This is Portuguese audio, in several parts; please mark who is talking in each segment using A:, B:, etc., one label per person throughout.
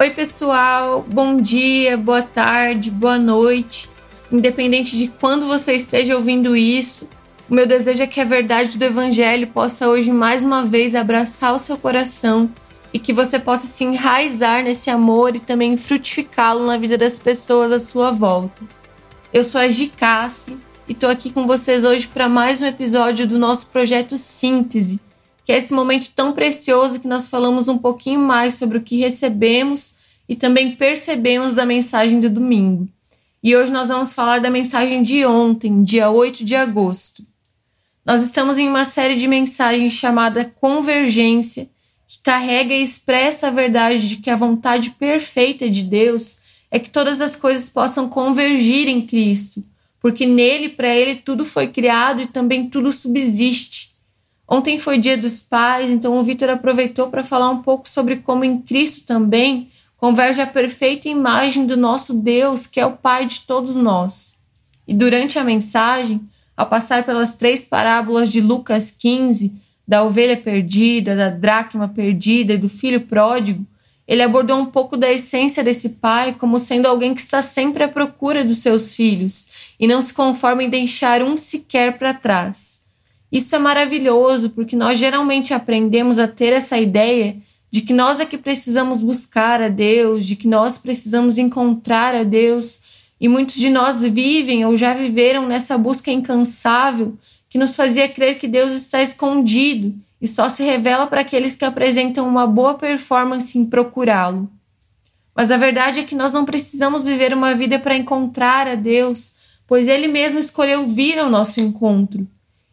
A: Oi, pessoal, bom dia, boa tarde, boa noite. Independente de quando você esteja ouvindo isso, o meu desejo é que a verdade do Evangelho possa hoje mais uma vez abraçar o seu coração e que você possa se enraizar nesse amor e também frutificá-lo na vida das pessoas à sua volta. Eu sou a Gi Castro e estou aqui com vocês hoje para mais um episódio do nosso projeto Síntese que é esse momento tão precioso que nós falamos um pouquinho mais sobre o que recebemos e também percebemos da mensagem do domingo. E hoje nós vamos falar da mensagem de ontem, dia 8 de agosto. Nós estamos em uma série de mensagens chamada Convergência, que carrega e expressa a verdade de que a vontade perfeita de Deus é que todas as coisas possam convergir em Cristo, porque nele, para ele, tudo foi criado e também tudo subsiste. Ontem foi dia dos pais, então o Vitor aproveitou para falar um pouco sobre como em Cristo também converge a perfeita imagem do nosso Deus, que é o Pai de todos nós. E durante a mensagem, ao passar pelas três parábolas de Lucas 15, da ovelha perdida, da dracma perdida e do filho pródigo, ele abordou um pouco da essência desse pai como sendo alguém que está sempre à procura dos seus filhos e não se conforma em deixar um sequer para trás. Isso é maravilhoso porque nós geralmente aprendemos a ter essa ideia de que nós é que precisamos buscar a Deus, de que nós precisamos encontrar a Deus, e muitos de nós vivem ou já viveram nessa busca incansável que nos fazia crer que Deus está escondido e só se revela para aqueles que apresentam uma boa performance em procurá-lo. Mas a verdade é que nós não precisamos viver uma vida para encontrar a Deus, pois Ele mesmo escolheu vir ao nosso encontro.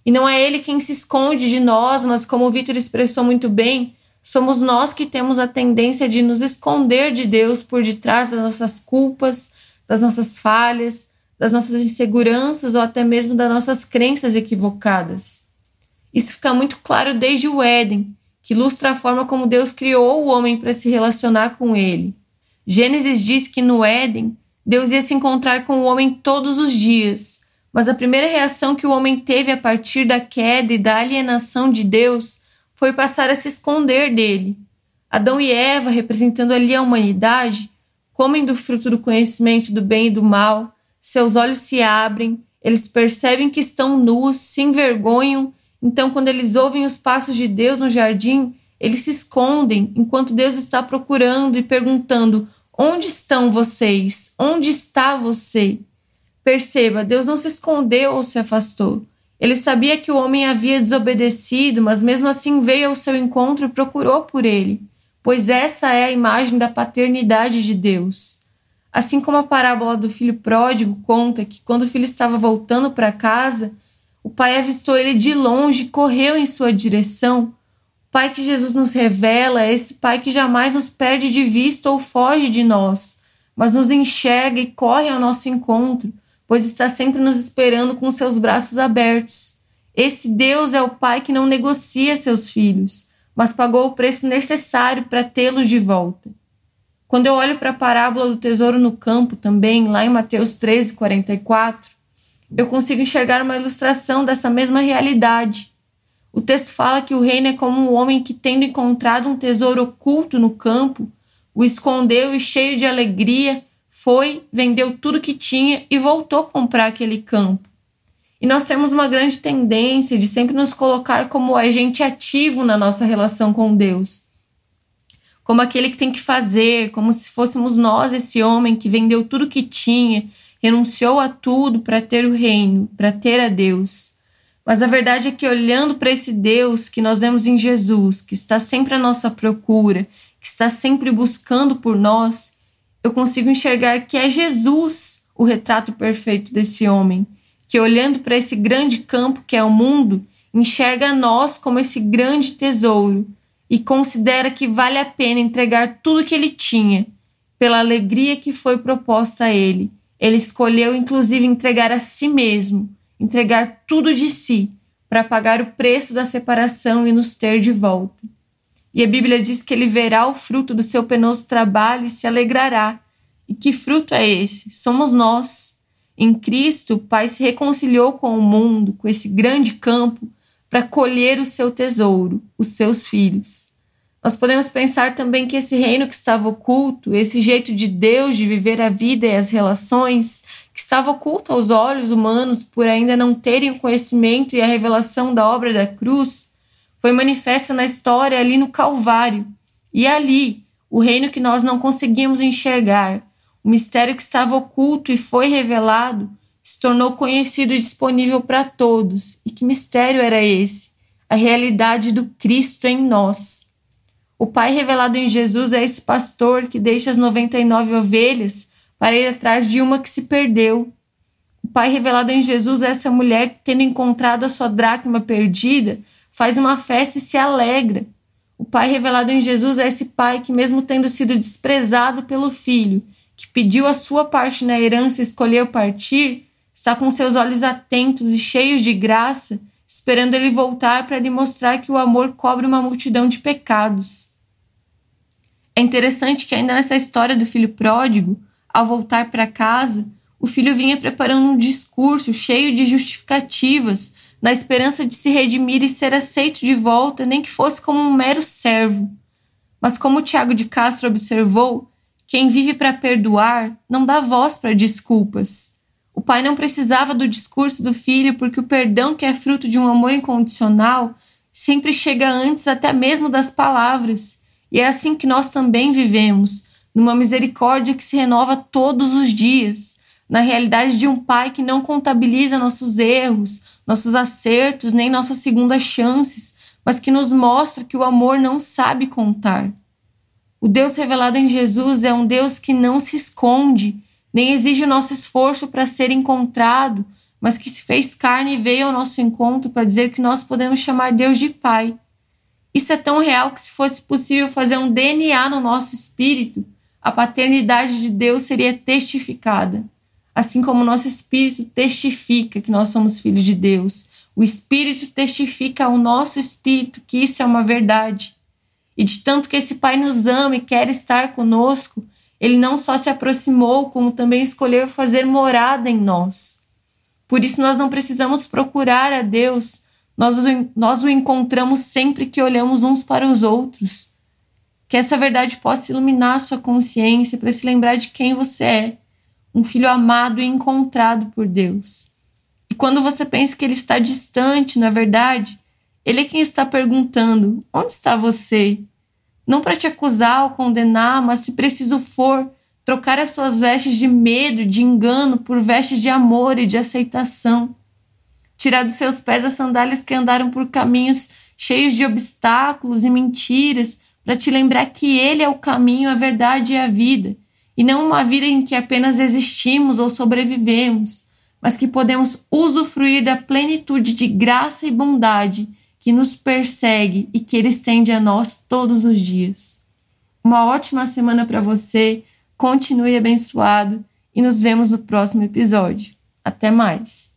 A: E não é ele quem se esconde de nós, mas como o Vitor expressou muito bem, somos nós que temos a tendência de nos esconder de Deus por detrás das nossas culpas, das nossas falhas, das nossas inseguranças ou até mesmo das nossas crenças equivocadas. Isso fica muito claro desde o Éden, que ilustra a forma como Deus criou o homem para se relacionar com ele. Gênesis diz que no Éden, Deus ia se encontrar com o homem todos os dias, mas a primeira reação que o homem teve a partir da queda e da alienação de Deus foi passar a se esconder dele. Adão e Eva, representando ali a humanidade, comem do fruto do conhecimento do bem e do mal, seus olhos se abrem, eles percebem que estão nus, se envergonham, então, quando eles ouvem os passos de Deus no jardim, eles se escondem enquanto Deus está procurando e perguntando: Onde estão vocês? Onde está você? Perceba, Deus não se escondeu ou se afastou. Ele sabia que o homem havia desobedecido, mas mesmo assim veio ao seu encontro e procurou por ele, pois essa é a imagem da paternidade de Deus. Assim como a parábola do filho pródigo conta que quando o filho estava voltando para casa, o pai avistou ele de longe e correu em sua direção. O pai que Jesus nos revela é esse pai que jamais nos perde de vista ou foge de nós, mas nos enxerga e corre ao nosso encontro pois está sempre nos esperando com seus braços abertos. Esse Deus é o Pai que não negocia seus filhos, mas pagou o preço necessário para tê-los de volta. Quando eu olho para a parábola do tesouro no campo também, lá em Mateus 13, 44, eu consigo enxergar uma ilustração dessa mesma realidade. O texto fala que o reino é como um homem que, tendo encontrado um tesouro oculto no campo, o escondeu e, cheio de alegria, foi, vendeu tudo que tinha e voltou a comprar aquele campo. E nós temos uma grande tendência de sempre nos colocar como agente ativo na nossa relação com Deus. Como aquele que tem que fazer, como se fôssemos nós esse homem que vendeu tudo que tinha, renunciou a tudo para ter o reino, para ter a Deus. Mas a verdade é que olhando para esse Deus que nós vemos em Jesus, que está sempre à nossa procura, que está sempre buscando por nós, eu consigo enxergar que é Jesus o retrato perfeito desse homem, que olhando para esse grande campo que é o mundo, enxerga nós como esse grande tesouro e considera que vale a pena entregar tudo que ele tinha, pela alegria que foi proposta a ele. Ele escolheu inclusive entregar a si mesmo, entregar tudo de si, para pagar o preço da separação e nos ter de volta. E a Bíblia diz que ele verá o fruto do seu penoso trabalho e se alegrará. E que fruto é esse? Somos nós. Em Cristo, o Pai se reconciliou com o mundo, com esse grande campo, para colher o seu tesouro, os seus filhos. Nós podemos pensar também que esse reino que estava oculto, esse jeito de Deus de viver a vida e as relações, que estava oculto aos olhos humanos por ainda não terem o conhecimento e a revelação da obra da cruz, foi manifesta na história ali no Calvário. E ali, o reino que nós não conseguíamos enxergar, o mistério que estava oculto e foi revelado, se tornou conhecido e disponível para todos. E que mistério era esse? A realidade do Cristo em nós. O Pai revelado em Jesus é esse pastor que deixa as 99 ovelhas para ir atrás de uma que se perdeu. O Pai revelado em Jesus é essa mulher que, tendo encontrado a sua dracma perdida, faz uma festa e se alegra. O Pai revelado em Jesus é esse Pai que, mesmo tendo sido desprezado pelo Filho, que pediu a sua parte na herança e escolheu partir, está com seus olhos atentos e cheios de graça, esperando ele voltar para lhe mostrar que o amor cobre uma multidão de pecados. É interessante que, ainda nessa história do filho pródigo, ao voltar para casa, o filho vinha preparando um discurso cheio de justificativas na esperança de se redimir e ser aceito de volta, nem que fosse como um mero servo. Mas como Tiago de Castro observou, quem vive para perdoar não dá voz para desculpas. O pai não precisava do discurso do filho porque o perdão que é fruto de um amor incondicional sempre chega antes até mesmo das palavras. E é assim que nós também vivemos, numa misericórdia que se renova todos os dias, na realidade de um pai que não contabiliza nossos erros, nossos acertos, nem nossas segundas chances, mas que nos mostra que o amor não sabe contar. O Deus revelado em Jesus é um Deus que não se esconde, nem exige o nosso esforço para ser encontrado, mas que se fez carne e veio ao nosso encontro para dizer que nós podemos chamar Deus de Pai. Isso é tão real que, se fosse possível fazer um DNA no nosso espírito, a paternidade de Deus seria testificada assim como o nosso espírito testifica que nós somos filhos de Deus. O espírito testifica ao nosso espírito que isso é uma verdade. E de tanto que esse Pai nos ama e quer estar conosco, ele não só se aproximou, como também escolheu fazer morada em nós. Por isso nós não precisamos procurar a Deus, nós, nós o encontramos sempre que olhamos uns para os outros. Que essa verdade possa iluminar a sua consciência para se lembrar de quem você é um filho amado e encontrado por Deus. E quando você pensa que ele está distante, na verdade, ele é quem está perguntando: onde está você? Não para te acusar ou condenar, mas se preciso for, trocar as suas vestes de medo, de engano, por vestes de amor e de aceitação. Tirar dos seus pés as sandálias que andaram por caminhos cheios de obstáculos e mentiras, para te lembrar que Ele é o caminho, a verdade e a vida e não uma vida em que apenas existimos ou sobrevivemos, mas que podemos usufruir da plenitude de graça e bondade que nos persegue e que Ele estende a nós todos os dias. Uma ótima semana para você, continue abençoado e nos vemos no próximo episódio. Até mais!